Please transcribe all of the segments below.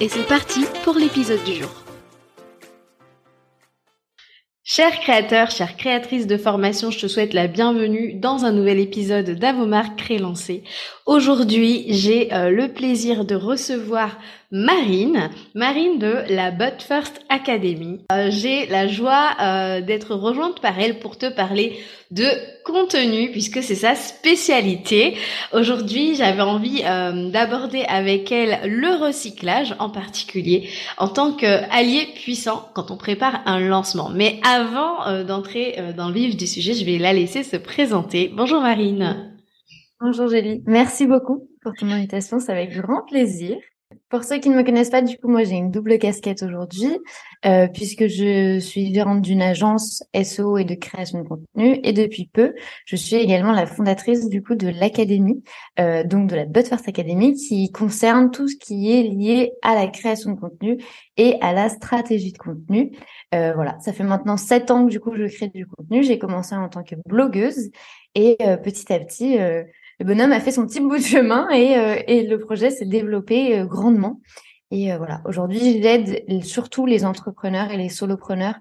et c'est parti pour l'épisode du jour. Chers créateurs, chères créatrices de formation, je te souhaite la bienvenue dans un nouvel épisode d'Avomar Cré Lancé. Aujourd'hui, j'ai euh, le plaisir de recevoir Marine, Marine de la But First Academy. Euh, j'ai la joie euh, d'être rejointe par elle pour te parler de contenu puisque c'est sa spécialité. Aujourd'hui, j'avais envie euh, d'aborder avec elle le recyclage en particulier en tant qu'allié puissant quand on prépare un lancement. Mais avant d'entrer dans le vif du sujet, je vais la laisser se présenter. Bonjour Marine. Bonjour Gélie. Merci beaucoup pour ton invitation, c'est avec grand plaisir. Pour ceux qui ne me connaissent pas, du coup, moi, j'ai une double casquette aujourd'hui, euh, puisque je suis gérante d'une agence SEO et de création de contenu. Et depuis peu, je suis également la fondatrice, du coup, de l'académie, euh, donc de la But First Academy, qui concerne tout ce qui est lié à la création de contenu et à la stratégie de contenu. Euh, voilà, ça fait maintenant sept ans que, du coup, je crée du contenu. J'ai commencé en tant que blogueuse et petit à petit, le bonhomme a fait son petit bout de chemin et, euh, le projet s'est développé euh, grandement. Et euh, voilà, aujourd'hui, j'aide surtout les entrepreneurs et les solopreneurs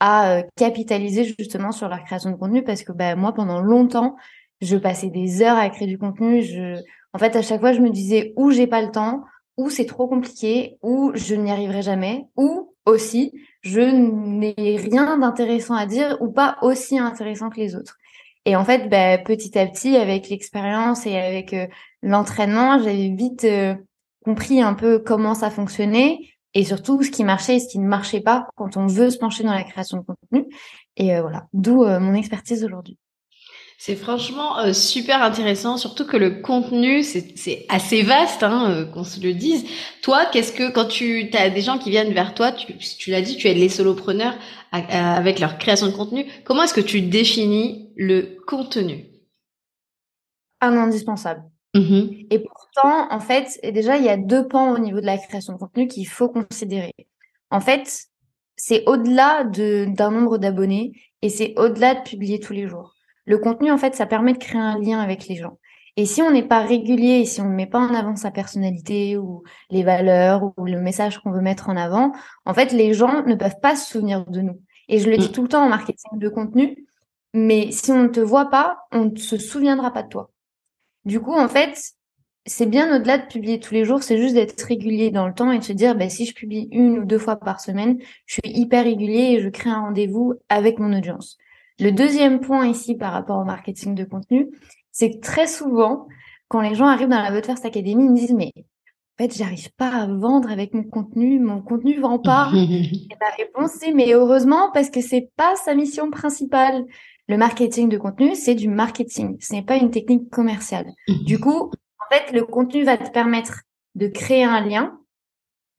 à capitaliser justement sur leur création de contenu parce que bah, moi, pendant longtemps, je passais des heures à créer du contenu. Je... En fait, à chaque fois, je me disais ou j'ai pas le temps, ou c'est trop compliqué, ou je n'y arriverai jamais, ou aussi je n'ai rien d'intéressant à dire ou pas aussi intéressant que les autres. Et en fait, bah, petit à petit, avec l'expérience et avec euh, l'entraînement, j'avais vite euh, compris un peu comment ça fonctionnait et surtout ce qui marchait et ce qui ne marchait pas quand on veut se pencher dans la création de contenu. Et euh, voilà, d'où mon expertise aujourd'hui. C'est franchement euh, super intéressant, surtout que le contenu, c'est assez vaste, hein, euh, qu'on se le dise. Toi, qu'est-ce que, quand tu as des gens qui viennent vers toi, tu, tu l'as dit, tu aides les solopreneurs avec leur création de contenu, comment est-ce que tu définis le contenu? Un indispensable. Mmh et pourtant, en fait, déjà, il y a deux pans au niveau de la création de contenu qu'il faut considérer. En fait, c'est au-delà d'un nombre d'abonnés et c'est au-delà de publier tous les jours. Le contenu, en fait, ça permet de créer un lien avec les gens. Et si on n'est pas régulier et si on ne met pas en avant sa personnalité ou les valeurs ou le message qu'on veut mettre en avant, en fait, les gens ne peuvent pas se souvenir de nous. Et je le dis mm. tout le temps en marketing de contenu, mais si on ne te voit pas, on ne se souviendra pas de toi. Du coup, en fait, c'est bien au-delà de publier tous les jours, c'est juste d'être régulier dans le temps et de se dire, bah, si je publie une ou deux fois par semaine, je suis hyper régulier et je crée un rendez-vous avec mon audience. Le deuxième point ici par rapport au marketing de contenu, c'est que très souvent, quand les gens arrivent dans la But First Academy, ils me disent mais en fait, j'arrive pas à vendre avec mon contenu, mon contenu vend pas. et la réponse c'est mais heureusement parce que c'est pas sa mission principale. Le marketing de contenu, c'est du marketing, ce n'est pas une technique commerciale. Du coup, en fait, le contenu va te permettre de créer un lien,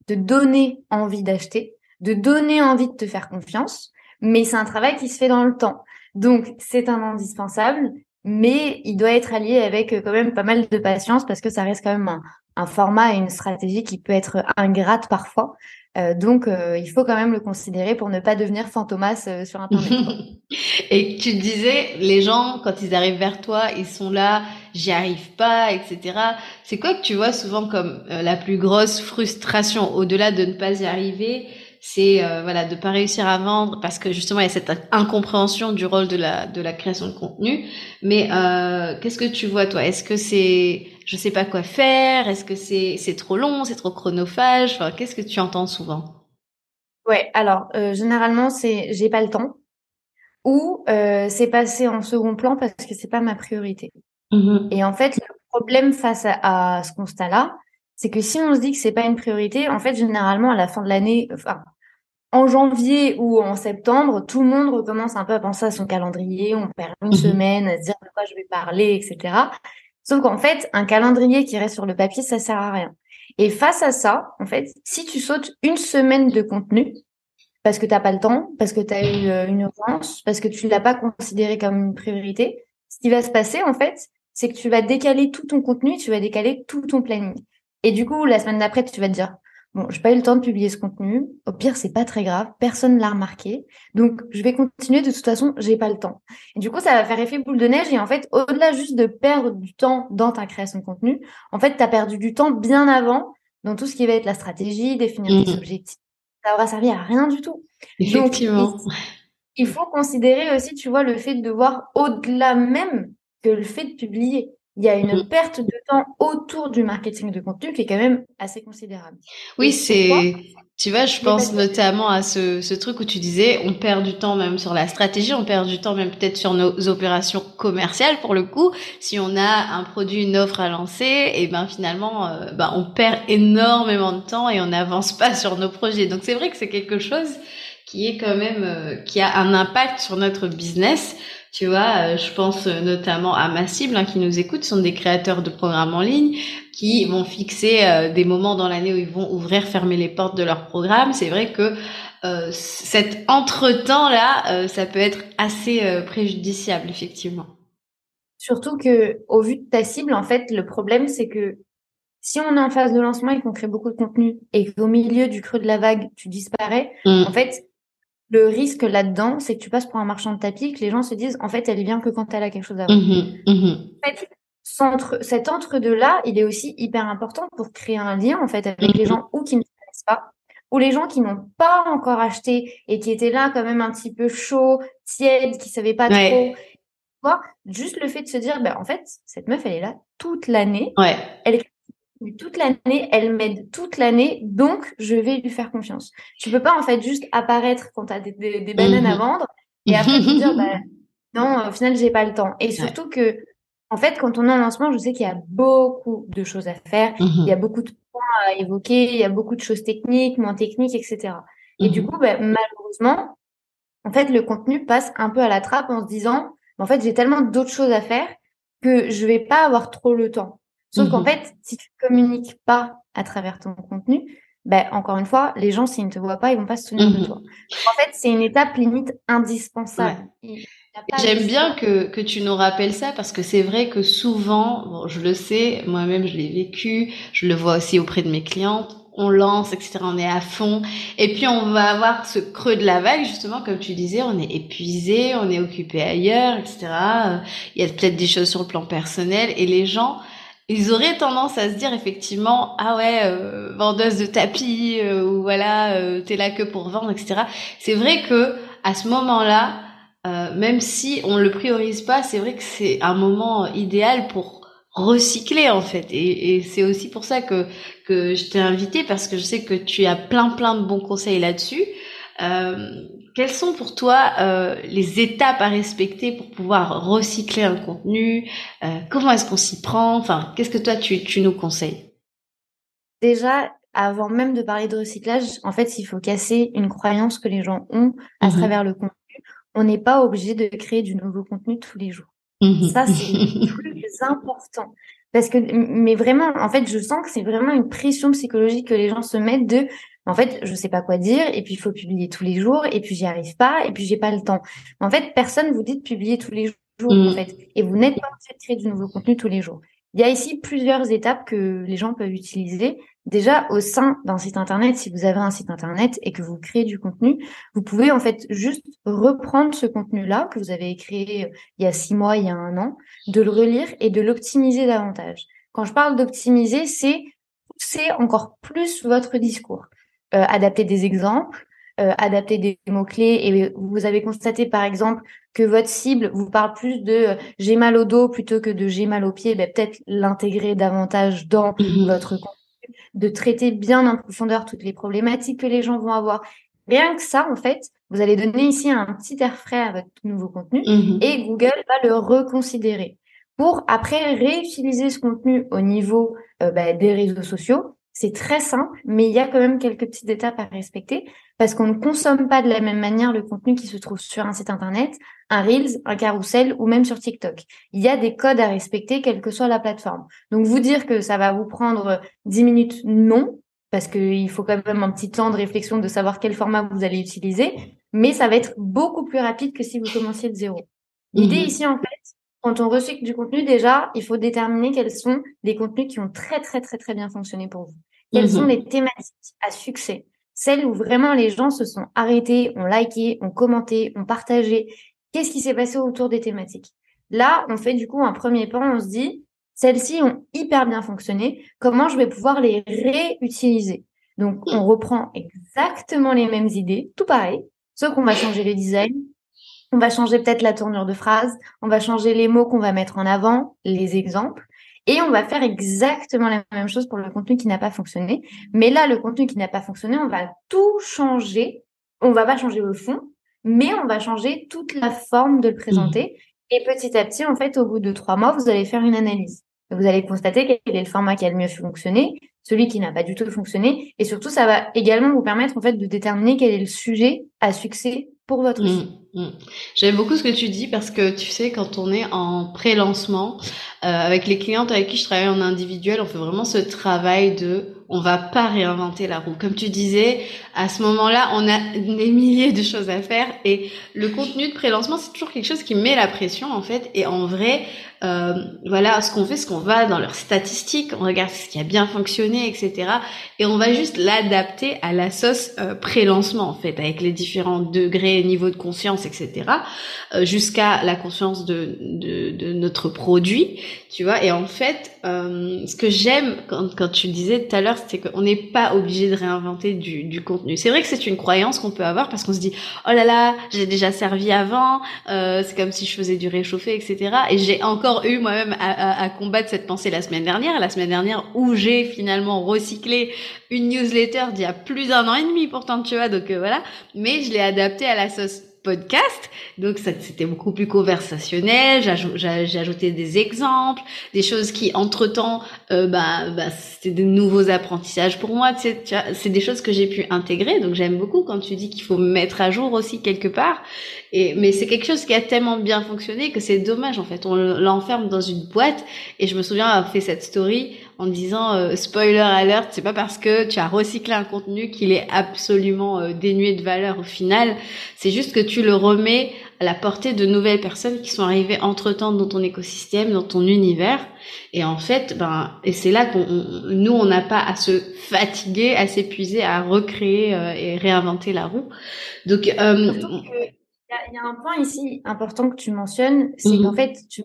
de donner envie d'acheter, de donner envie de te faire confiance, mais c'est un travail qui se fait dans le temps. Donc, c'est un indispensable, mais il doit être allié avec euh, quand même pas mal de patience parce que ça reste quand même un, format et une stratégie qui peut être ingrate parfois. Euh, donc, euh, il faut quand même le considérer pour ne pas devenir fantomas sur Internet. et tu disais, les gens, quand ils arrivent vers toi, ils sont là, j'y arrive pas, etc. C'est quoi que tu vois souvent comme la plus grosse frustration au-delà de ne pas y arriver c'est euh, voilà de pas réussir à vendre parce que justement il y a cette incompréhension du rôle de la de la création de contenu. Mais euh, qu'est-ce que tu vois toi? Est-ce que c'est je sais pas quoi faire? Est-ce que c'est c'est trop long? C'est trop chronophage? Enfin, qu'est-ce que tu entends souvent? Ouais, alors euh, généralement c'est j'ai pas le temps ou euh, c'est passé en second plan parce que c'est pas ma priorité. Mmh Et en fait, le problème face à, à ce constat-là, c'est que si on se dit que c'est pas une priorité, en fait, généralement, à la fin de l'année, enfin, en janvier ou en septembre, tout le monde recommence un peu à penser à son calendrier, on perd une mhm. semaine à se dire de quoi je vais parler, etc. Sauf qu'en fait, un calendrier qui reste sur le papier, ça sert à rien. Et face à ça, en fait, si tu sautes une semaine de contenu, parce que tu n'as pas le temps, parce que tu as eu euh, une urgence, parce que tu l'as pas considéré comme une priorité, ce qui va se passer, en fait, c'est que tu vas décaler tout ton contenu, tu vas décaler tout ton planning. Et du coup, la semaine d'après, tu vas te dire, Bon, j'ai pas eu le temps de publier ce contenu. Au pire, c'est pas très grave. Personne l'a remarqué. Donc, je vais continuer. De toute façon, j'ai pas le temps. Et du coup, ça va faire effet boule de neige. Et en fait, au-delà juste de perdre du temps dans ta création de contenu, en fait, tu as perdu du temps bien avant dans tout ce qui va être la stratégie, définir tes mmh. objectifs. Ça aura servi à rien du tout. Effectivement. il faut considérer aussi, tu vois, le fait de voir au-delà même que le fait de publier il y a une mmh. perte de temps autour du marketing de contenu qui est quand même assez considérable. Oui, c'est, tu vois, je pense notamment à ce, ce truc où tu disais, on perd du temps même sur la stratégie, on perd du temps même peut-être sur nos opérations commerciales pour le coup. Si on a un produit, une offre à lancer, et ben finalement, euh, ben, on perd énormément de temps et on n'avance pas sur nos projets. Donc c'est vrai que c'est quelque chose qui est quand même, euh, qui a un impact sur notre business. Tu vois, euh, je pense euh, notamment à ma cible hein, qui nous écoute, sont des créateurs de programmes en ligne qui vont fixer euh, des moments dans l'année où ils vont ouvrir, fermer les portes de leur programme. C'est vrai que cet entre-temps là, ça peut être assez préjudiciable effectivement. Surtout que au vu de ta cible, en fait, le problème c'est que si on est en phase de lancement et qu'on crée beaucoup de contenu et qu'au milieu du creux de la vague, tu disparais, mmh. en fait, le risque là-dedans, c'est que tu passes pour un marchand de tapis, que les gens se disent, en fait, elle vient que quand elle a quelque chose à vendre. Mmh mmh en fait, cet entre-deux-là, il est aussi hyper important pour créer un lien, en fait, avec les mmh gens ou qui ne connaissent pas, ou les gens qui n'ont pas encore acheté et qui étaient là quand même un petit peu chaud, tiède, qui savaient pas trop. Juste le fait de se dire, ben, en fait, cette meuf, elle est là toute l'année. Ouais. Elle toute l'année, elle m'aide toute l'année, donc je vais lui faire confiance. Tu peux pas en fait juste apparaître quand tu as des, bananes à mhm. vendre et après te dire bah, non, au final j'ai pas le temps. Et surtout que en fait, quand on est en lancement, je sais qu'il y a beaucoup de choses à faire, il y a mhm. beaucoup de points à évoquer, il y a beaucoup de choses techniques, moins techniques, etc. Et du mhm. coup, bah, malheureusement, en fait, le contenu passe un peu à la trappe en se disant, en fait, j'ai tellement d'autres choses à faire que je vais pas avoir trop le temps. Sauf qu'en mmh fait, si tu communiques pas à travers ton contenu, ben, encore une fois, les gens, s'ils ne te voient pas, ils vont pas se souvenir de mmh toi. En fait, c'est une étape limite indispensable. J'aime bien que, que tu nous rappelles ça parce que c'est vrai que souvent, bon, je le sais, moi-même je l'ai vécu, je le vois aussi auprès de mes clientes, on lance, etc. On est à fond. Et puis on va avoir ce creux de la vague, justement, comme tu disais, on est épuisé, on est occupé ailleurs, etc. Il y a peut-être des choses sur le plan personnel et les gens ils auraient tendance à se dire effectivement ah ouais euh, vendeuse de tapis euh, ou voilà euh, t'es là que pour vendre etc c'est vrai que à ce moment là même si on le priorise pas c'est vrai que c'est un moment idéal pour recycler en fait. Et, et c'est aussi pour ça que que je t'ai invité parce que je sais que tu as plein plein de bons conseils là-dessus quelles sont pour toi euh, les étapes à respecter pour pouvoir recycler un contenu euh, Comment est-ce qu'on s'y prend? Enfin, qu'est-ce que toi tu, tu nous conseilles? Déjà, avant même de parler de recyclage, en fait, il faut casser une croyance que les gens ont à mmh travers le contenu. On n'est pas obligé de créer du nouveau contenu tous les jours. Mmh Ça, c'est le plus important. Parce que, mais vraiment, en fait, je sens que c'est vraiment une pression psychologique que les gens se mettent de en fait, je sais pas quoi dire, et puis il faut publier tous les jours, et puis j'y arrive pas, et puis j'ai pas le temps. En fait, personne vous dit de publier tous les jours, en mmh. fait, et vous n'êtes pas obligé de créer du nouveau contenu tous les jours. Il y a ici plusieurs étapes que les gens peuvent utiliser. Déjà, au sein d'un site internet, si vous avez un site internet et que vous créez du contenu, vous pouvez en fait juste reprendre ce contenu-là que vous avez créé euh, il y a six mois, il y a un an, de le relire et de l'optimiser davantage. Quand je parle d'optimiser, c'est pousser encore plus votre discours. Euh, adapter des exemples, euh, adapter des mots-clés. Et vous avez constaté par exemple que votre cible vous parle plus de euh, j'ai mal au dos plutôt que de j'ai mal au pied, ben, peut-être l'intégrer davantage dans mmh votre contenu, de traiter bien en profondeur toutes les problématiques que les gens vont avoir. Rien que ça, en fait, vous allez donner ici un petit air frais à votre nouveau contenu mmh et Google va le reconsidérer pour après réutiliser ce contenu au niveau ben, des réseaux sociaux c'est très simple, mais il y a quand même quelques petites étapes à respecter parce qu'on ne consomme pas de la même manière le contenu qui se trouve sur un site internet, un Reels, un carrousel ou même sur TikTok. Il y a des codes à respecter quelle que soit la plateforme. Donc vous dire que ça va vous prendre 10 minutes, non, parce qu'il faut quand même un petit temps de réflexion de savoir quel format vous allez utiliser, mais ça va être beaucoup plus rapide que si vous commenciez de zéro. L'idée mhm. ici, en fait, quand on recycle du contenu, déjà, il faut déterminer quels sont les contenus qui ont très, très, très, très bien fonctionné pour vous. Quelles sont mhm. les thématiques à succès? Celles où vraiment les gens se sont arrêtés, ont liké, ont commenté, ont partagé. Qu'est-ce qui s'est passé autour des thématiques? Là, on fait du coup un premier pan, on se dit, celles-ci ont hyper bien fonctionné, comment je vais pouvoir les réutiliser? Donc, on reprend exactement les mêmes idées, tout pareil, sauf qu'on va changer le design, on va changer peut-être la tournure de phrase, on va changer les mots qu'on va mettre en avant, les exemples, et on va faire exactement la même chose pour le contenu qui n'a pas fonctionné. Mais là, le contenu qui n'a pas fonctionné, on va tout changer. On va pas changer le fond, mais on va changer toute la forme de le présenter. Mmh. Et petit à petit, en fait, au bout de trois mois, vous allez faire une analyse. Vous allez constater quel est le format qui a le mieux fonctionné, celui qui n'a pas du tout fonctionné, et surtout, ça va également vous permettre en fait de déterminer quel est le sujet à succès pour votre mmh, mmh. J'aime beaucoup ce que tu dis parce que tu sais, quand on est en pré-lancement, euh, avec les clientes avec qui je travaille en individuel, on fait vraiment ce travail de on va pas réinventer la roue. Comme tu disais, à ce moment-là, on a des milliers de choses à faire et le contenu de pré-lancement, c'est toujours quelque chose qui met la pression en fait. Et en vrai, euh, voilà, ce qu'on fait, ce qu'on va dans leurs statistiques, on regarde ce qui a bien fonctionné, etc. Et on va juste l'adapter à la sauce euh, pré-lancement en fait, avec les différents degrés, niveaux de conscience, etc. Euh, jusqu'à la conscience de, de, de, notre produit, tu vois. Et en fait, euh, ce que j'aime quand, quand tu disais tout à l'heure, c'est qu'on n'est pas obligé de réinventer du, du contenu. C'est vrai que c'est une croyance qu'on peut avoir parce qu'on se dit, oh là là, j'ai déjà servi avant, c'est comme si je faisais du réchauffé, etc. Et j'ai encore eu moi-même à, à, combattre cette pensée la semaine dernière, la semaine dernière où j'ai finalement recyclé une newsletter d'il y a plus d'un an et demi pourtant tu vois donc euh, voilà, mais je l'ai adapté à la sauce podcast. Donc c'était beaucoup plus conversationnel. J'ai ajouté des exemples, des choses qui entre temps, euh, bah, bah c'était de nouveaux apprentissages pour moi. C'est des choses que j'ai pu intégrer. Donc j'aime beaucoup quand tu dis qu'il faut mettre à jour aussi quelque part. Et mais c'est quelque chose qui a tellement bien fonctionné que c'est dommage en fait. On l'enferme dans une boîte. Et je me souviens avoir fait cette story en disant euh, spoiler alert, c'est pas parce que tu as recyclé un contenu qu'il est absolument euh, dénué de valeur au final. C'est juste que tu le remets à la portée de nouvelles personnes qui sont arrivées entre temps dans ton écosystème, dans ton univers. Et en fait, ben, et c'est là qu'on, nous, on n'a pas à se fatiguer, à s'épuiser, à recréer euh, et réinventer la roue. Donc, il y, a un point ici important que tu mentionnes, c'est mhm. qu'en fait, tu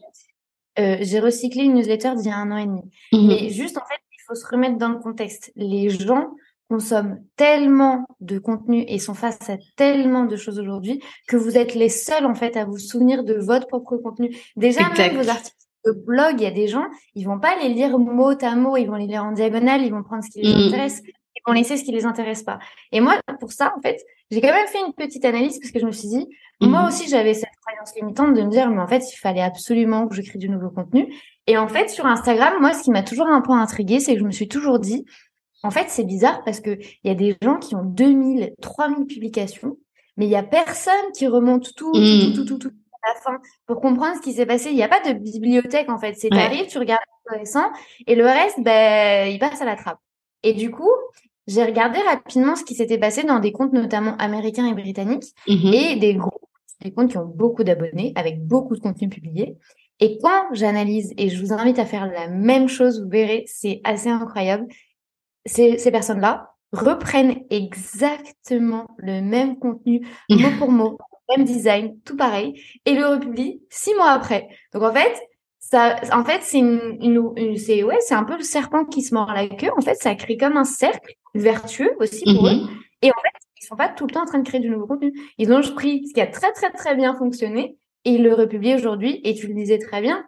euh, j'ai recyclé une newsletter d'il y a un an et demi. Mhm. Mais juste, en fait, il faut se remettre dans le contexte. Les gens consomment tellement de contenu et sont face à tellement de choses aujourd'hui que vous êtes les seuls, en fait, à vous souvenir de votre propre contenu. Déjà, même vos articles de blog, il y a des gens, ils vont pas les lire mot à mot, ils vont les lire en diagonale, ils vont prendre ce qui les mhm. intéresse, ils vont laisser ce qui les intéresse pas. Et moi, pour ça, en fait, j'ai quand même fait une petite analyse parce que je me suis dit, moi mhm. aussi, j'avais cette croyance limitante de me dire, mais en fait, il fallait absolument que je crée du nouveau contenu. Et en fait, sur Instagram, moi, ce qui m'a toujours un peu intriguée, c'est que je me suis toujours dit, en fait, c'est bizarre parce que il y a des gens qui ont 2000, 3000 publications, mais il y a personne qui remonte tout, tout, mhm. tout, tout, tout, à la fin pour comprendre ce qui s'est passé. Il n'y a pas de bibliothèque, en fait. C'est ouais. tu regardes le récent et le reste, ben, il passe à la trappe. Et du coup, j'ai regardé rapidement ce qui s'était passé dans des comptes notamment américains et britanniques mhm. et des groupes, des comptes qui ont beaucoup d'abonnés avec beaucoup de contenu publié. Et quand j'analyse, et je vous invite à faire la même chose, vous verrez, c'est assez incroyable, ces, ces personnes-là reprennent exactement le même contenu, mot pour mot, même design, tout pareil, et le republient six mois après. Donc en fait, ça, en fait, c'est une, une, c'est ouais, c'est un peu le serpent qui se mord la queue. En fait, ça crée comme un cercle vertueux aussi pour eux. Mhm. Et en fait, ils sont pas tout le temps en train de créer du nouveau contenu. Ils ont pris ce qui a très très très bien fonctionné et ils le republient aujourd'hui. Et tu le disais très bien,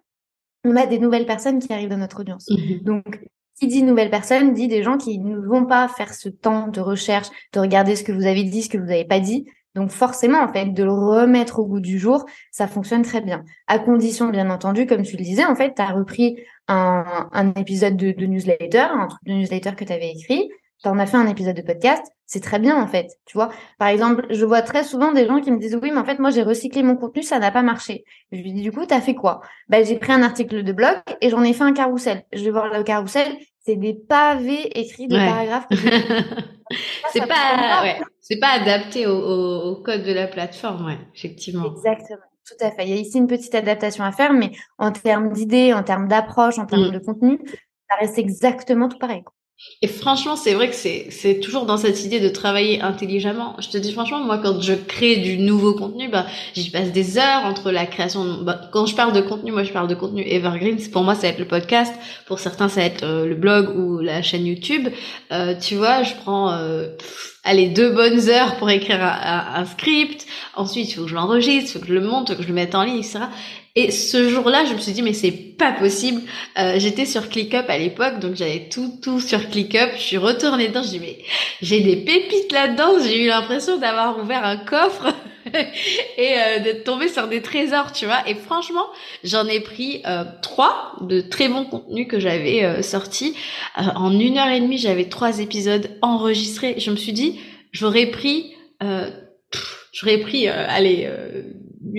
on a des nouvelles personnes qui arrivent dans notre audience. Mhm. Donc, qui dit nouvelles personnes dit des gens qui ne vont pas faire ce temps de recherche, de regarder ce que vous avez dit, ce que vous n'avez pas dit, Donc forcément, en fait, de le remettre au goût du jour, ça fonctionne très bien. À condition, bien entendu, comme tu le disais, en fait, tu as repris un, épisode de, de, newsletter, un truc de newsletter que tu avais écrit, tu en as fait un épisode de podcast, c'est très bien en fait, tu vois. Par exemple, je vois très souvent des gens qui me disent oui, mais en fait moi j'ai recyclé mon contenu, ça n'a pas marché. Je lui dis du coup, t'as fait quoi? Ben j'ai pris un article de blog et j'en ai fait un carrousel. Je vais voir le carrousel, c'est des pavés écrits de paragraphes. c'est pas, ouais, c'est pas adapté au, code de la plateforme, ouais, effectivement. Exactement. Tout à fait. Il y a ici une petite adaptation à faire, mais en termes d'idées, en termes d'approche, en termes mm. de contenu, ça reste exactement tout pareil. Et franchement, c'est vrai que c'est, toujours dans cette idée de travailler intelligemment. Je te dis franchement, moi, quand je crée du nouveau contenu, bah, j'y passe des heures entre la création. Bah, quand je parle de contenu, moi, je parle de contenu evergreen. Pour moi, ça va être le podcast. Pour certains, ça va être euh, le blog ou la chaîne YouTube. Euh, tu vois, je prends, euh, allez, deux bonnes heures pour écrire un, script. Ensuite, il faut que je l'enregistre, il faut que je le monte, faut que je le mette en ligne, etc. Et ce jour-là, je me suis dit mais c'est pas possible. Euh, J'étais sur ClickUp à l'époque, donc j'avais tout tout sur ClickUp. Je suis retournée dedans, je dis mais j'ai des pépites là-dedans. J'ai eu l'impression d'avoir ouvert un coffre et euh, d'être tombée sur des trésors, tu vois. Et franchement, j'en ai pris euh, trois de très bons contenus que j'avais euh, sortis. Euh, en une heure et demie, j'avais trois épisodes enregistrés. Je me suis dit j'aurais pris j'aurais pris allez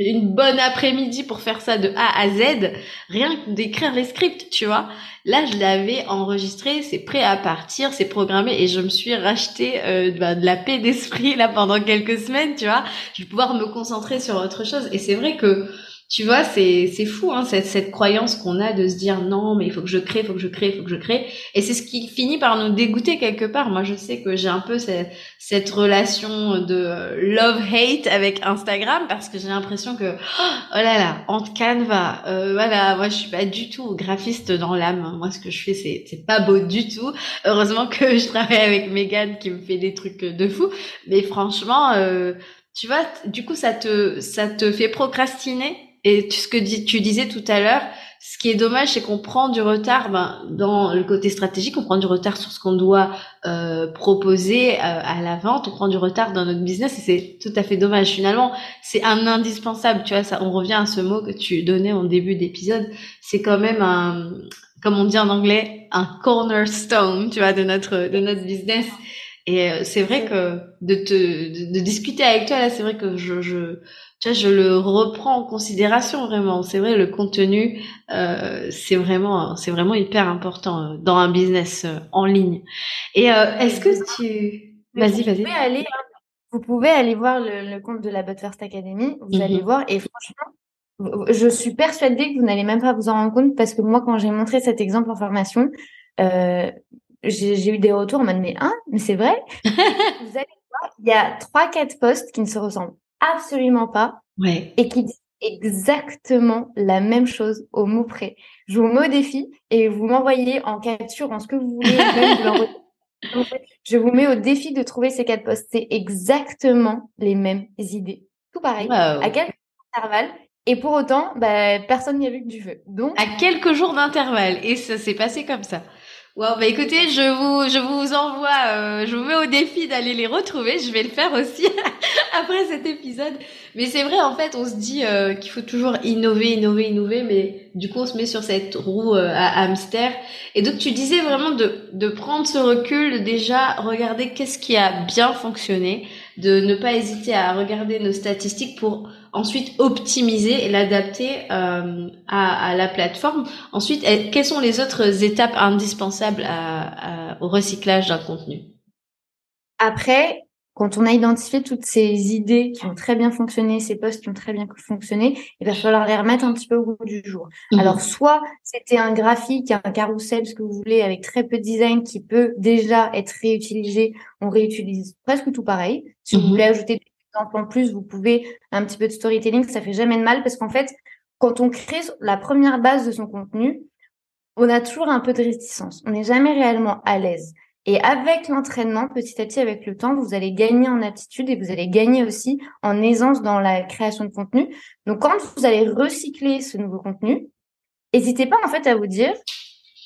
une bonne après-midi pour faire ça de A à Z, rien que d'écrire les scripts, tu vois. Là, je l'avais enregistré, c'est prêt à partir, c'est programmé et je me suis racheté euh, bah, de la paix d'esprit là pendant quelques semaines, tu vois. Je vais pouvoir me concentrer sur autre chose et c'est vrai que tu vois, c'est c'est fou hein, cette cette croyance qu'on a de se dire non, mais il faut que je crée, il faut que je crée, il faut que je crée. Et c'est ce qui finit par nous dégoûter quelque part. Moi, je sais que j'ai un peu cette, cette relation de love hate avec Instagram parce que j'ai l'impression que oh là là, entre Canva, euh, voilà, moi je suis pas du tout graphiste dans l'âme. Moi, ce que je fais, c'est c'est pas beau du tout. Heureusement que je travaille avec Megan qui me fait des trucs de fou. Mais franchement. Euh, tu vois, du coup, ça te, ça te fait procrastiner? Et ce que tu disais tout à l'heure, ce qui est dommage, c'est qu'on prend du retard ben, dans le côté stratégique, on prend du retard sur ce qu'on doit euh, proposer euh, à la vente, on prend du retard dans notre business et c'est tout à fait dommage. Finalement, c'est un indispensable, tu vois, ça, on revient à ce mot que tu donnais en début d'épisode, c'est quand même un, comme on dit en anglais, un cornerstone, tu vois, de notre de notre business. Et euh, c'est vrai que de te de, discuter avec toi là, c'est vrai que je, je tu vois, je le reprends en considération vraiment. C'est vrai, le contenu, euh, c'est vraiment, c'est vraiment hyper important euh, dans un business euh, en ligne. Et euh, est-ce que tu, vas-y, vas-y. Aller, vous pouvez aller voir le, compte de la First Academy. Vous allez mhm. voir et franchement, je suis persuadée que vous n'allez même pas vous en rendre compte parce que moi, quand j'ai montré cet exemple en formation, euh, j'ai eu des retours en mode mais hein, mais c'est vrai? vous allez voir, il y a trois quatre postes qui ne se ressemblent absolument pas ouais. et qui dit exactement la même chose au mot près. Je vous mets au défi et vous m'envoyez en capture, en ce que vous voulez. je vous mets au défi de trouver ces quatre postes. C'est exactement les mêmes idées. Tout pareil. À quelques intervalles. Et pour autant, bah, personne n'y a vu que du feu. Donc, à quelques jours d'intervalle. Et ça s'est passé comme ça. Wow, bah écoutez, je vous, je vous envoie, euh, je vous mets au défi d'aller les retrouver. Je vais le faire aussi après cet épisode. Mais c'est vrai, en fait, on se dit euh, qu'il faut toujours innover, innover, innover, mais du coup, on se met sur cette roue euh, à hamster. Et donc, tu disais vraiment de, de prendre ce recul, déjà regarder qu'est-ce qui a bien fonctionné, de ne pas hésiter à regarder nos statistiques pour ensuite optimiser et l'adapter euh, à, à, la plateforme. Ensuite, quelles sont les autres étapes indispensables à, à, au recyclage d'un contenu? Après, quand on a identifié toutes ces idées qui ont très bien fonctionné, ces posts qui ont très bien fonctionné, il va falloir les remettre un petit peu au goût du jour. Mhm. Alors, soit c'était un graphique, un carrousel, ce que vous voulez, avec très peu de design qui peut déjà être réutilisé. On réutilise presque tout pareil. Si vous mhm. voulez ajouter des exemples en plus, vous pouvez un petit peu de storytelling, ça fait jamais de mal parce qu'en fait, quand on crée la première base de son contenu, on a toujours un peu de réticence. On n'est jamais réellement à l'aise. Et avec l'entraînement, petit à petit, avec le temps, vous allez gagner en aptitude et vous allez gagner aussi en aisance dans la création de contenu. Donc, quand vous allez recycler ce nouveau contenu, n'hésitez pas en fait à vous dire,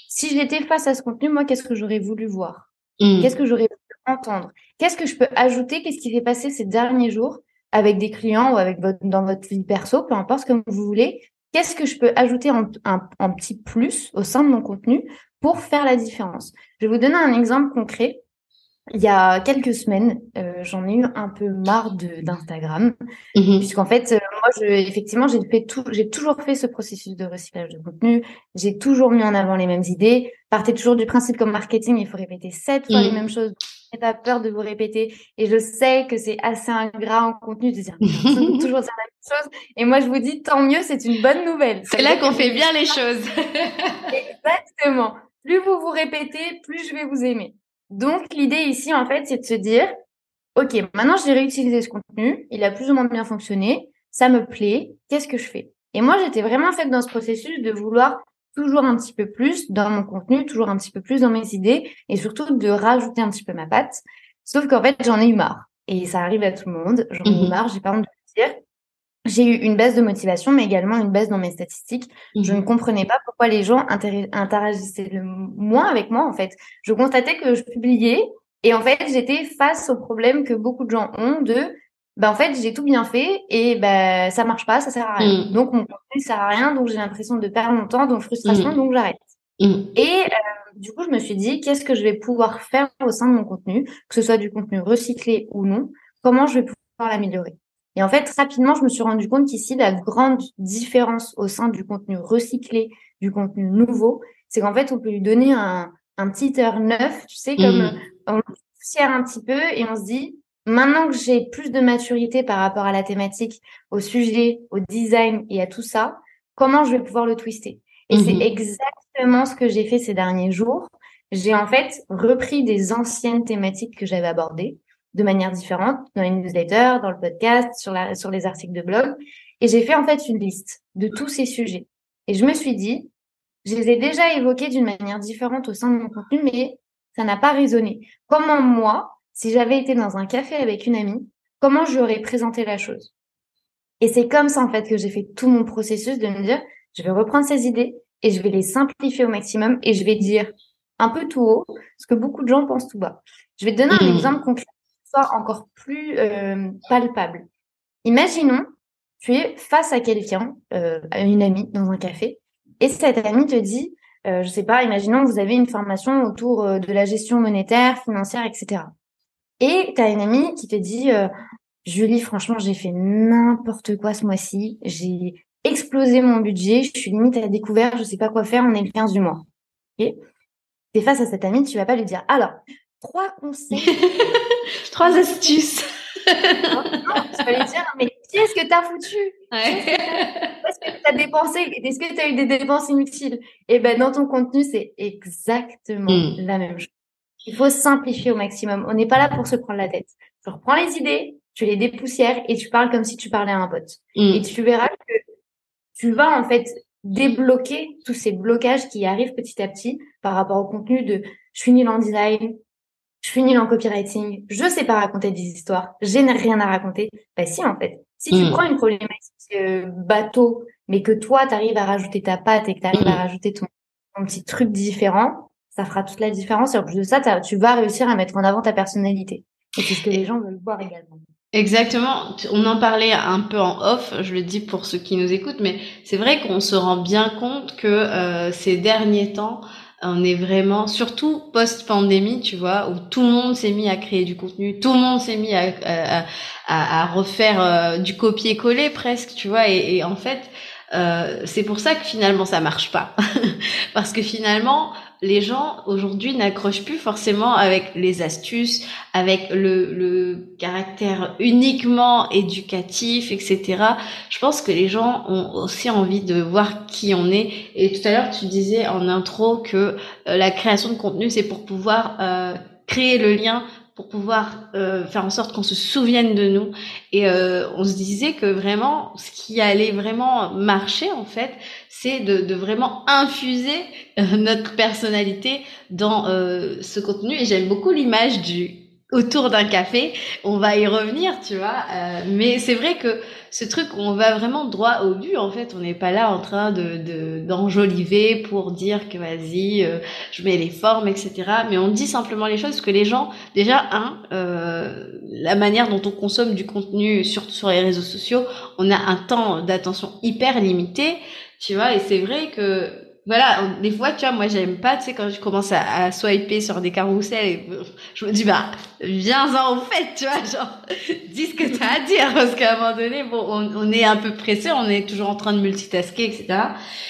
si j'étais face à ce contenu, moi, qu'est-ce que j'aurais voulu voir? Mmh. Qu'est-ce que j'aurais voulu entendre? Qu'est-ce que je peux ajouter? Qu'est-ce qui s'est passé ces derniers jours avec des clients ou avec votre, dans votre vie perso, peu importe comme vous voulez, qu'est-ce que je peux ajouter en, en, petit plus au sein de mon contenu pour faire la différence? Je vais vous donner un exemple concret. Il y a quelques semaines, euh, j'en ai eu un peu marre d'Instagram, mmh puisqu'en fait, euh, moi, je, effectivement, j'ai fait tout, j'ai toujours fait ce processus de recyclage de contenu. J'ai toujours mis en avant les mêmes idées. Partez toujours du principe comme marketing, il faut répéter sept fois les mmh. mêmes choses. T'as peur de vous répéter. Et je sais que c'est assez ingrat en contenu de dire toujours la même chose. Et moi, je vous dis, tant mieux, c'est une bonne nouvelle. C'est là qu'on fait bien les choses. Exactement. Plus vous vous répétez, plus je vais vous aimer. Donc, l'idée ici, en fait, c'est de se dire, OK, maintenant j'ai réutilisé ce contenu, il a plus ou moins bien fonctionné, ça me plaît, qu'est-ce que je fais? Et moi, j'étais vraiment faite dans ce processus de vouloir toujours un petit peu plus dans mon contenu, toujours un petit peu plus dans mes idées, et surtout de rajouter un petit peu ma patte. Sauf qu'en fait, j'en ai eu marre. Et ça arrive à tout le monde. J'en ai eu mmh marre, j'ai pas honte de le dire. J'ai eu une baisse de motivation, mais également une baisse dans mes statistiques. Je ne mmh comprenais pas pourquoi les gens interagissaient le moins avec moi, en fait. Je constatais que je publiais et en fait, j'étais face au problème que beaucoup de gens ont de, bah, en fait, j'ai tout bien fait et bah, ça marche pas, ça sert à rien. Mmh. Donc, mon contenu sert à rien, donc j'ai l'impression de perdre mon temps, donc frustration, mmh. donc j'arrête. Et euh, du coup, je me suis dit, qu'est-ce que je vais pouvoir faire au sein de mon contenu, que ce soit du contenu recyclé ou non, comment je vais pouvoir l'améliorer? Et en fait, rapidement, je me suis rendu compte qu'ici, la grande différence au sein du contenu recyclé, du contenu nouveau, c'est qu'en fait, on peut lui donner un, un petit heure neuf, tu sais, comme mmh. on poussière un petit peu et on se dit, maintenant que j'ai plus de maturité par rapport à la thématique, au sujet, au design et à tout ça, comment je vais pouvoir le twister? Et c'est mmh. exactement ce que j'ai fait ces derniers jours. J'ai en fait repris des anciennes thématiques que j'avais abordées de manière différente dans les newsletters, dans le podcast, sur, la, sur les articles de blog. Et j'ai fait en fait une liste de tous ces sujets. Et je me suis dit, je les ai déjà évoqués d'une manière différente au sein de mon contenu, mais ça n'a pas résonné. Comment moi, si j'avais été dans un café avec une amie, comment j'aurais présenté la chose? Et c'est comme ça en fait que j'ai fait tout mon processus de me dire, je vais reprendre ces idées et je vais les simplifier au maximum et je vais dire un peu tout haut ce que beaucoup de gens pensent tout bas. Je vais te donner un mmh. exemple concret soit encore plus euh, palpable. Imaginons, tu es face à quelqu'un, euh, une amie dans un café, et cette amie te dit, euh, je sais pas, imaginons vous avez une formation autour euh, de la gestion monétaire, financière, etc. Et tu as une amie qui te dit, Julie, franchement, j'ai fait n'importe quoi ce mois-ci, j'ai explosé mon budget, je suis limite à découvert, je sais pas quoi faire, on est le 15 du mois. Okay tu es face à cette amie, tu vas pas lui dire, alors, trois conseils. trois astuces. non, tu vas lui dire, mais qu'est-ce que t'as foutu? Est-ce que t'as dépensé? Est-ce que t'as eu des dépenses inutiles? Et eh ben dans ton contenu, c'est exactement hmm. la même chose. Il faut simplifier au maximum. On n'est pas là pour se prendre la tête. Tu reprends les idées, tu les dépoussières et tu parles comme si tu parlais à un pote. Hmm. Et tu verras que tu vas en fait débloquer tous ces blocages qui arrivent petit à petit par rapport au contenu de je suis nul en design, je suis nulle en copywriting, je sais pas raconter des histoires, je n'ai rien à raconter. Bah si en fait, si tu hmm. prends une problématique euh, bateau, mais que toi tu arrives à rajouter ta patte et que tu arrives à hmm. rajouter ton, petit truc différent, ça fera toute la différence. Et en plus de ça, tu vas réussir à mettre en avant ta personnalité. Et c'est ce que les gens veulent voir également. Exactement. On en parlait un peu en off, je le dis pour ceux qui nous écoutent, mais c'est vrai qu'on se rend bien compte que euh, ces derniers temps, on est vraiment, surtout post-pandémie, tu vois, où tout le monde s'est mis à créer du contenu, tout le monde s'est mis à, à, refaire euh, du copier-coller presque, tu vois, et, et en fait, euh, c'est pour ça que finalement ça marche pas, parce que finalement les gens aujourd'hui n'accrochent plus forcément avec les astuces, avec le, le, caractère uniquement éducatif, etc. Je pense que les gens ont aussi envie de voir qui on est. Et tout à l'heure, tu disais en intro que euh, la création de contenu, c'est pour pouvoir euh, créer le lien pour pouvoir euh, faire en sorte qu'on se souvienne de nous. Et euh, on se disait que vraiment, ce qui allait vraiment marcher, en fait, c'est de, de, vraiment infuser euh, notre personnalité dans euh, ce contenu. Et j'aime beaucoup l'image du autour d'un café. On va y revenir, tu vois. Euh, mais c'est vrai que ce truc, on va vraiment droit au but. En fait, on n'est pas là en train de d'enjoliver pour dire que vas-y, euh, je mets les formes, etc. Mais on dit simplement les choses que les gens, déjà, un, euh, la manière dont on consomme du contenu, surtout sur les réseaux sociaux, on a un temps d'attention hyper limité, tu vois. Et c'est vrai que voilà, des fois, tu vois, moi, j'aime pas, tu sais, quand je commence à, swiper sur des carousels, et, je me dis, bah, viens-en au fait, tu vois, genre, dis ce que t'as à dire, parce qu'à un moment donné, bon, on, on, est un peu pressé, on est toujours en train de multitasker, etc.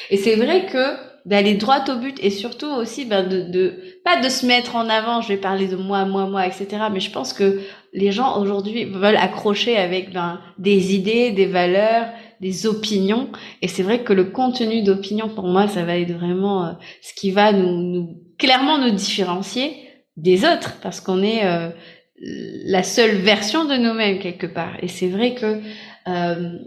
Et c'est vrai que d'aller droit au but et surtout aussi, ben, de, de, pas de se mettre en avant, je vais parler de moi, moi, moi, etc. Mais je pense que les gens aujourd'hui veulent accrocher avec ben, des idées, des valeurs, des opinions. Et c'est vrai que le contenu d'opinion, pour moi, ça va être vraiment euh, ce qui va nous, nous, clairement nous différencier des autres, parce qu'on est euh, la seule version de nous-mêmes quelque part. Et c'est vrai que euh,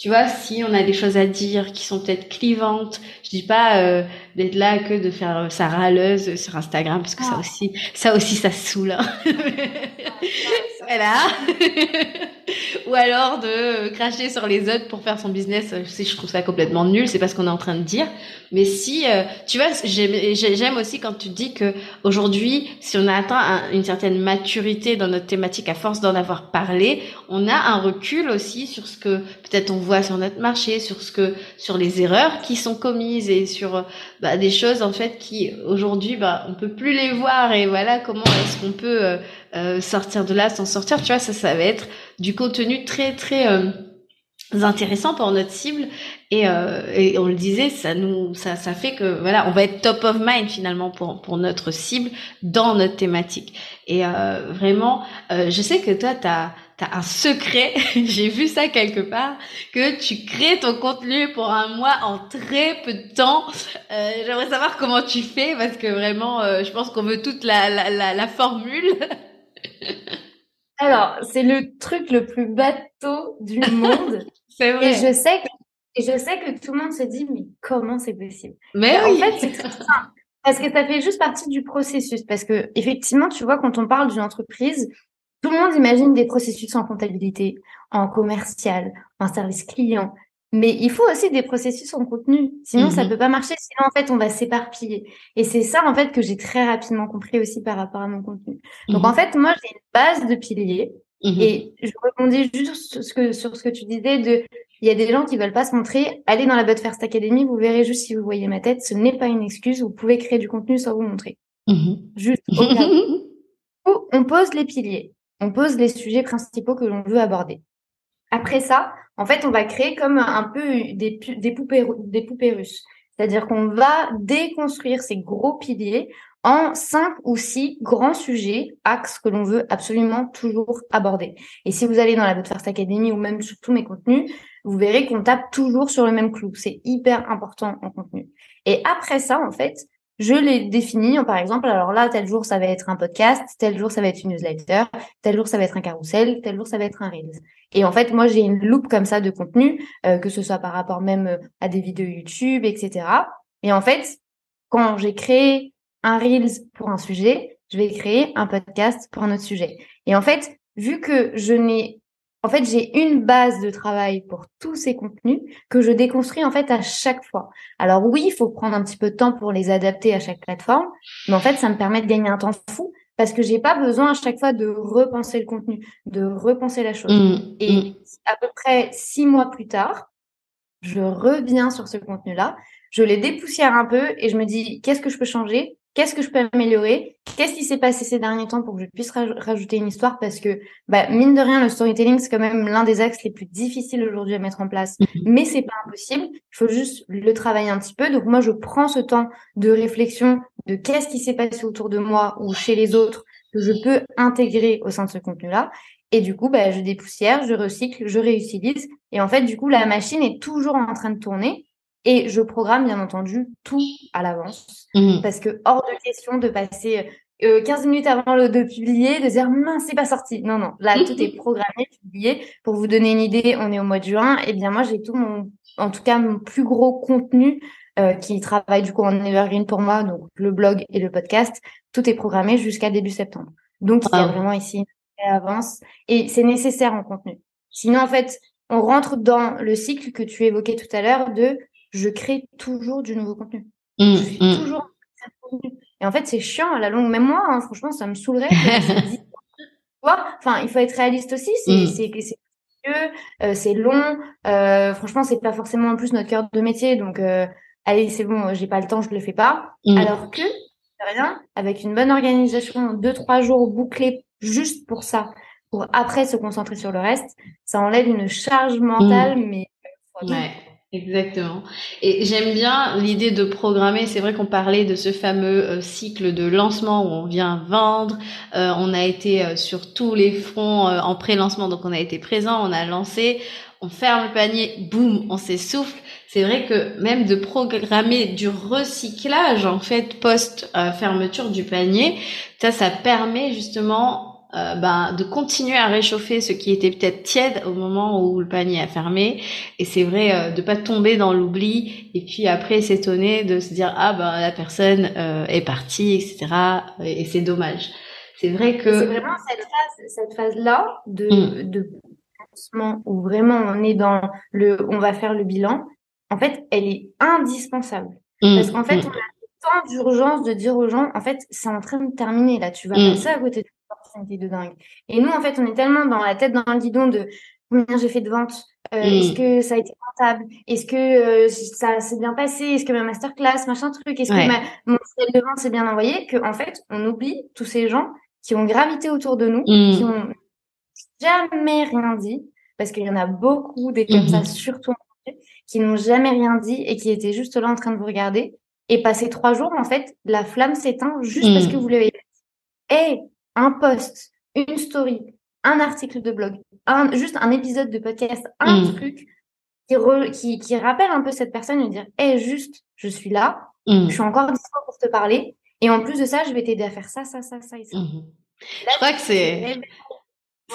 tu vois, si on a des choses à dire qui sont peut-être clivantes, je dis pas euh, d'être là que de faire sa râleuse sur Instagram parce que ça ah. aussi, ça aussi, ça saoule. Hein. voilà. Ou alors de cracher sur les autres pour faire son business. Si je trouve ça complètement nul, c'est pas ce qu'on est en train de dire. Mais si, euh, tu vois, j'aime aussi quand tu dis que aujourd'hui, si on a atteint une certaine maturité dans notre thématique à force d'en avoir parlé, on a un recul aussi sur ce que peut-être on voit sur notre marché, sur ce que, sur les erreurs qui sont commises et sur bah, des choses en fait qui aujourd'hui, bah, on peut plus les voir et voilà comment est-ce qu'on peut euh, euh, sortir de là, s'en sortir. Tu vois, ça, ça va être du contenu très très euh, intéressant pour notre cible et, euh, et, on le disait ça nous ça ça fait que voilà on va être top of mind finalement pour pour notre cible dans notre thématique et euh, vraiment euh, je sais que toi tu as T'as un secret, j'ai vu ça quelque part, que tu crées ton contenu pour un mois en très peu de temps. Euh, J'aimerais savoir comment tu fais parce que vraiment, euh, je pense qu'on veut toute la, la, la, la formule. Alors, c'est le truc le plus bateau du monde. c'est vrai. Et je sais que, et je sais que tout le monde se dit, mais comment c'est possible? Mais oui. En fait, c'est ça. Parce que ça fait juste partie du processus. Parce que, effectivement, tu vois, quand on parle d'une entreprise, tout le monde imagine des processus en comptabilité, en commercial, en service client, mais il faut aussi des processus en contenu. Sinon, ça ça mhm. peut pas marcher. Sinon, en fait, on va s'éparpiller. Et c'est ça, en fait, que j'ai très rapidement compris aussi par rapport à mon contenu. Donc, en mhm. fait, moi, j'ai une base de piliers. Mhm. Et je rebondis juste sur ce que, sur ce que tu disais de, il y a des gens qui veulent pas se montrer. Allez dans la But First Academy, vous verrez juste si vous voyez ma tête. Ce n'est pas une excuse. Vous pouvez créer du contenu sans vous montrer. Juste au cas où. On pose les piliers. On pose les sujets principaux que l'on veut aborder. Après ça, en fait, on va créer comme un peu des, poupées, russes. C'est-à-dire qu'on va déconstruire ces gros piliers en cinq ou six grands sujets, axes que l'on veut absolument toujours aborder. Et si vous allez dans la But First Academy ou même sur tous mes contenus, vous verrez qu'on tape toujours sur le même clou. C'est hyper important en contenu. Et après ça, en fait, je les définis par exemple, alors là, tel jour, ça va être un podcast, tel jour, ça va être une newsletter, tel jour, ça va être un carrousel, tel jour, ça va être un Reels. Et en fait, moi, j'ai une loupe comme ça de contenu, euh, que ce soit par rapport même euh, à des vidéos YouTube, etc. Et en fait, quand j'ai créé un Reels pour un sujet, je vais créer un podcast pour un autre sujet. Et en fait, vu que je n'ai en fait, j'ai une base de travail pour tous ces contenus que je déconstruis en fait à chaque fois. Alors oui, il faut prendre un petit peu de temps pour les adapter à chaque plateforme, mais en fait, ça me permet de gagner un temps fou parce que j'ai pas besoin à chaque fois de repenser le contenu, de repenser la chose. Mmh, Et mmh. à peu près six mois plus tard, je reviens sur ce contenu-là, je les dépoussière un peu et je me dis qu'est-ce que je peux changer? Qu'est-ce que je peux améliorer? Qu'est-ce qui s'est passé ces derniers temps pour que je puisse rajouter une histoire? Parce que, bah, mine de rien, le storytelling, c'est quand même l'un des axes les plus difficiles aujourd'hui à mettre en place. Mhm. Mais c'est pas impossible. Il faut juste le travailler un petit peu. Donc, moi, je prends ce temps de réflexion de qu'est-ce qui s'est passé autour de moi ou chez les autres que je peux intégrer au sein de ce contenu-là. Et du coup, bah, je dépoussière, je recycle, je réutilise. Et en fait, du coup, la machine est toujours en train de tourner. Et je programme, bien entendu, tout à l'avance. Mmh. Parce que hors de question de passer euh, 15 minutes avant le, de publier, de dire mince, c'est pas sorti. Non, non. Là, tout est programmé, publié. Pour vous donner une idée, on est au mois de juin. Et eh bien, moi, j'ai tout mon, en tout cas, mon plus gros contenu euh, qui travaille du coup en evergreen pour moi, donc le blog et le podcast. Tout est programmé jusqu'à début septembre. Donc, il y a vraiment ici une avance et c'est nécessaire en contenu. Sinon, en fait, on rentre dans le cycle que tu évoquais tout à l'heure de je crée toujours du nouveau contenu. Mmh, je suis mmh. toujours et en fait, c'est chiant à la longue. Même moi, hein, franchement, ça me saoulerait. enfin, il faut être réaliste aussi. C'est mmh. c'est euh, c'est long. Euh, franchement, c'est pas forcément en plus notre cœur de métier. Donc, euh, allez, c'est bon, j'ai pas le temps, je le fais pas. Alors que rien, avec une bonne organisation, deux trois jours bouclés juste pour ça, pour après se concentrer sur le reste, ça enlève une charge mentale, mais ouais. Exactement. Et j'aime bien l'idée de programmer. C'est vrai qu'on parlait de ce fameux euh, cycle de lancement où on vient vendre. Euh, on a été euh, sur tous les fronts en pré-lancement, donc on a été présent, on a lancé, on ferme le panier, boum, on s'essouffle. C'est vrai que même de programmer du recyclage en fait post fermeture du panier, ça, ça permet justement euh, ben, de continuer à réchauffer ce qui était peut-être tiède au moment où le panier a fermé. Et c'est vrai euh, de pas tomber dans l'oubli et puis après s'étonner de se dire ah ben la personne euh, est partie, etc. Et, c'est dommage. C'est vrai que c'est vraiment cette phase, cette phase là de mm. de où vraiment on est dans le on va faire le bilan. En fait, elle est indispensable mm. parce qu'en fait mm. on a tant d'urgence de dire aux gens en fait c'est en train de terminer là tu vas passer à côté de de dingue. Et nous, en fait, on est tellement dans la tête dans le guidon de combien j'ai fait de ventes, euh, est-ce mm. que ça a été rentable, est-ce que euh, ça s'est bien passé, est-ce que ma masterclass, machin truc, est-ce que ma, mon style de vente s'est bien envoyé, que en fait, on oublie tous ces gens qui ont gravité autour de nous, mm. qui ont jamais rien dit, parce qu'il y en a beaucoup des comme ça, mm-hmm. surtout qui n'ont jamais rien dit et qui étaient juste là en train de vous regarder. Et passer trois jours, en fait, la flamme s'éteint juste parce mm. que vous l'avez. Et un post, une story, un article de blog, un, juste un épisode de podcast, un mm. truc qui, qui, rappelle un peu cette personne et dire hé, juste, je suis là, mm. je suis encore dispo pour te parler. Et en plus de ça, je vais t'aider à faire ça, ça, ça, ça et ça. Mm-hmm. je crois que c'est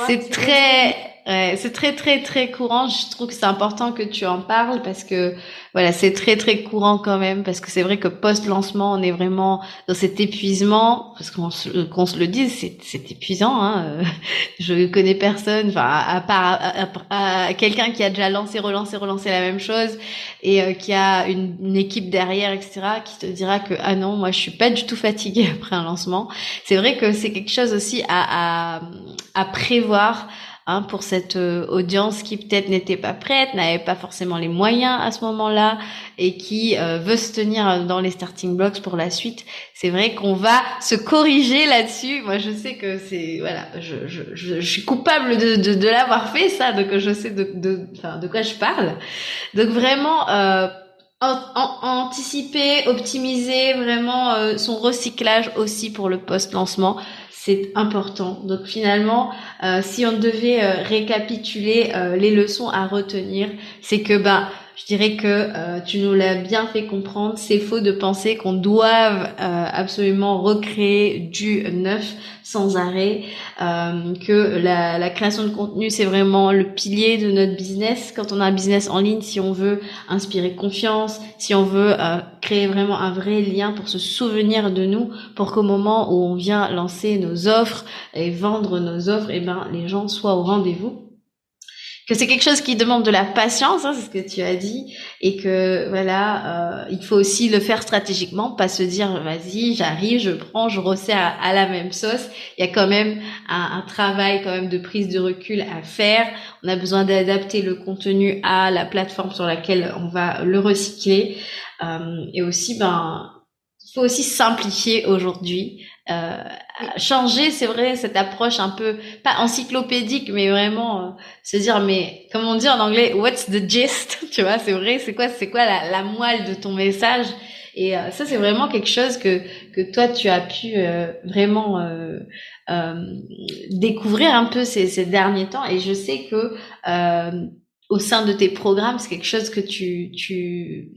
c'est très, c'est très très très courant. Je trouve que c'est important que tu en parles parce que voilà, c'est très très courant quand même parce que c'est vrai que post lancement, on est vraiment dans cet épuisement parce qu'on se, le dise, c'est, c'est épuisant. Hein. Je connais personne, enfin à part quelqu'un qui a déjà lancé, relancé, relancé la même chose et euh, qui a une, une, équipe derrière, etc., qui te dira que ah non, moi je suis pas du tout fatiguée après un lancement. C'est vrai que c'est quelque chose aussi à, à, à prévoir hein, pour cette euh, audience qui peut-être n'était pas prête, n'avait pas forcément les moyens à ce moment-là et qui euh, veut se tenir dans les starting blocks pour la suite. C'est vrai qu'on va se corriger là-dessus. Moi, je sais que c'est voilà, je, je, je, suis coupable de, de, de l'avoir fait ça, donc je sais de de, enfin, de quoi je parle. Donc vraiment. Euh, anticiper, optimiser vraiment euh, son recyclage aussi pour le post-lancement c'est important. Donc finalement, euh, si on devait euh, récapituler euh, les leçons à retenir, c'est que ben je dirais que euh, tu nous l'as bien fait comprendre. C'est faux de penser qu'on doive euh, absolument recréer du neuf sans arrêt. Euh, que la, la, création de contenu, c'est vraiment le pilier de notre business. Quand on a un business en ligne, si on veut inspirer confiance, si on veut créer vraiment un vrai lien pour se souvenir de nous, pour qu'au moment où on vient lancer nos offres et vendre nos offres, et eh ben les gens soient au rendez-vous que c'est quelque chose qui demande de la patience, hein, c'est ce que tu as dit, et que voilà, euh, il faut aussi le faire stratégiquement, pas se dire vas-y, j'arrive, je prends, je resserre à, la même sauce. Il y a quand même un, un, travail quand même de prise de recul à faire. On a besoin d'adapter le contenu à la plateforme sur laquelle on va le recycler, euh, et aussi ben il faut aussi simplifier aujourd'hui euh, changer, c'est vrai, cette approche un peu pas encyclopédique, mais vraiment euh, se dire, mais comment on dit en anglais, what's the gist, tu vois, c'est vrai, c'est quoi, c'est quoi la, la, moelle de ton message? Et euh, ça, c'est vraiment quelque chose que que toi tu as pu euh, vraiment découvrir un peu ces, ces, derniers temps. Et je sais que au sein de tes programmes, c'est quelque chose que tu tu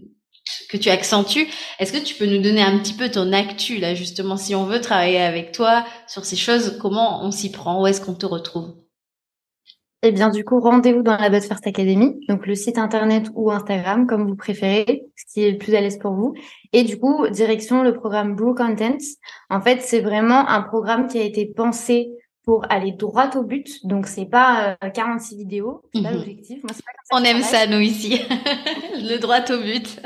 que tu accentues. Est-ce que tu peux nous donner un petit peu ton actu là justement si on veut travailler avec toi sur ces choses, comment on s'y prend, où est-ce qu'on te retrouve? Eh bien, du coup, rendez-vous dans la But First Academy, donc le site internet ou Instagram, comme vous préférez, ce qui est le plus à l'aise pour vous. Et du coup, direction le programme Blue Content. En fait, c'est vraiment un programme qui a été pensé pour aller droit au but. Donc, c'est pas 46 euh, vidéos, c'est pas mhm. l'objectif. On aime ça, nous, ici. le droit au but.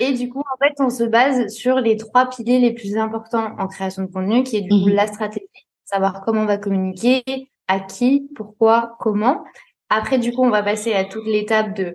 Et du coup, en fait, on se base sur les trois piliers les plus importants en création de contenu, qui est du coup mhm. la stratégie, savoir comment on va communiquer, à qui, pourquoi, comment. Après, du coup, on va passer à toute l'étape de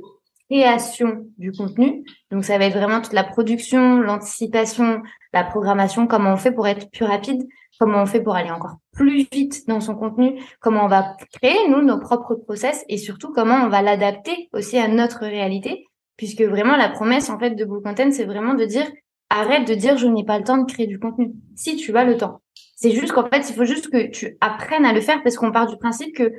création du contenu. Donc, ça va être vraiment toute la production, l'anticipation, la programmation, comment on fait pour être plus rapide, comment on fait pour aller encore plus vite dans son contenu, comment on va créer, nous, nos propres process et surtout comment on va l'adapter aussi à notre réalité. Puisque vraiment, la promesse, en fait, de Bull Content, c'est vraiment de dire, arrête de dire je n'ai pas le temps de créer du contenu. Si tu as le temps. C'est juste qu'en fait, il faut juste que tu apprennes à le faire parce qu'on part du principe que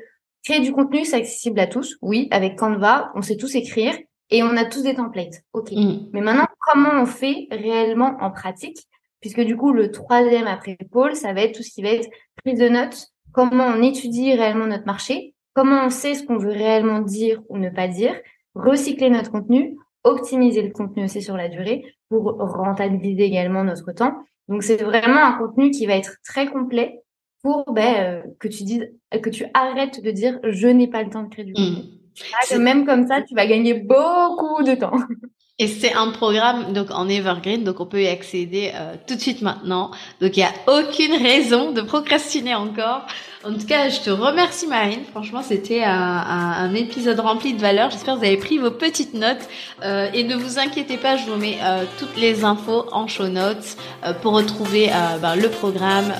créer du contenu, c'est accessible à tous. Oui, avec Canva, on sait tous écrire et on a tous des templates. OK. Mm. Mais maintenant, comment on fait réellement en pratique? Puisque du coup, le troisième après Paul, ça va être tout ce qui va être prise de notes, comment on étudie réellement notre marché, comment on sait ce qu'on veut réellement dire ou ne pas dire, recycler notre contenu, optimiser le contenu aussi sur la durée pour rentabiliser également notre temps donc c'est vraiment un contenu qui va être très complet pour ben, euh, que tu dises, que tu arrêtes de dire je n'ai pas le temps de créer du contenu. Mmh. Même comme ça, tu vas gagner beaucoup de temps. Et c'est un programme donc en evergreen, donc on peut y accéder euh, tout de suite maintenant. Donc il y a aucune raison de procrastiner encore. En tout cas, je te remercie Marine. Franchement, c'était un, un, épisode rempli de valeur. J'espère que vous avez pris vos petites notes. Euh, et ne vous inquiétez pas, je vous mets euh, toutes les infos en show notes euh, pour retrouver euh, ben, le programme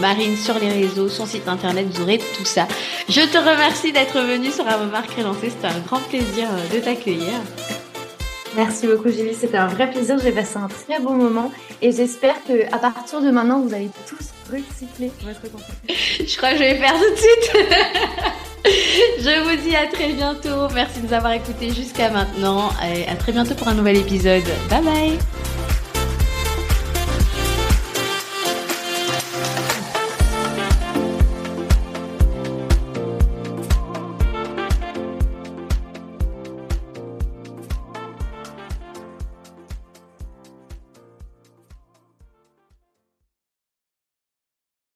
Marine sur les réseaux, son site internet. Vous aurez tout ça. Je te remercie d'être venue sur Marque Relancée. C'était un grand plaisir de t'accueillir. Merci beaucoup Julie, c'était un vrai plaisir, j'ai passé un très bon moment et j'espère que à partir de maintenant vous allez tous recycler votre contenu. Je crois que je vais faire tout de suite. je vous dis à très bientôt, merci de nous avoir écoutés jusqu'à maintenant et à très bientôt pour un nouvel épisode. Bye bye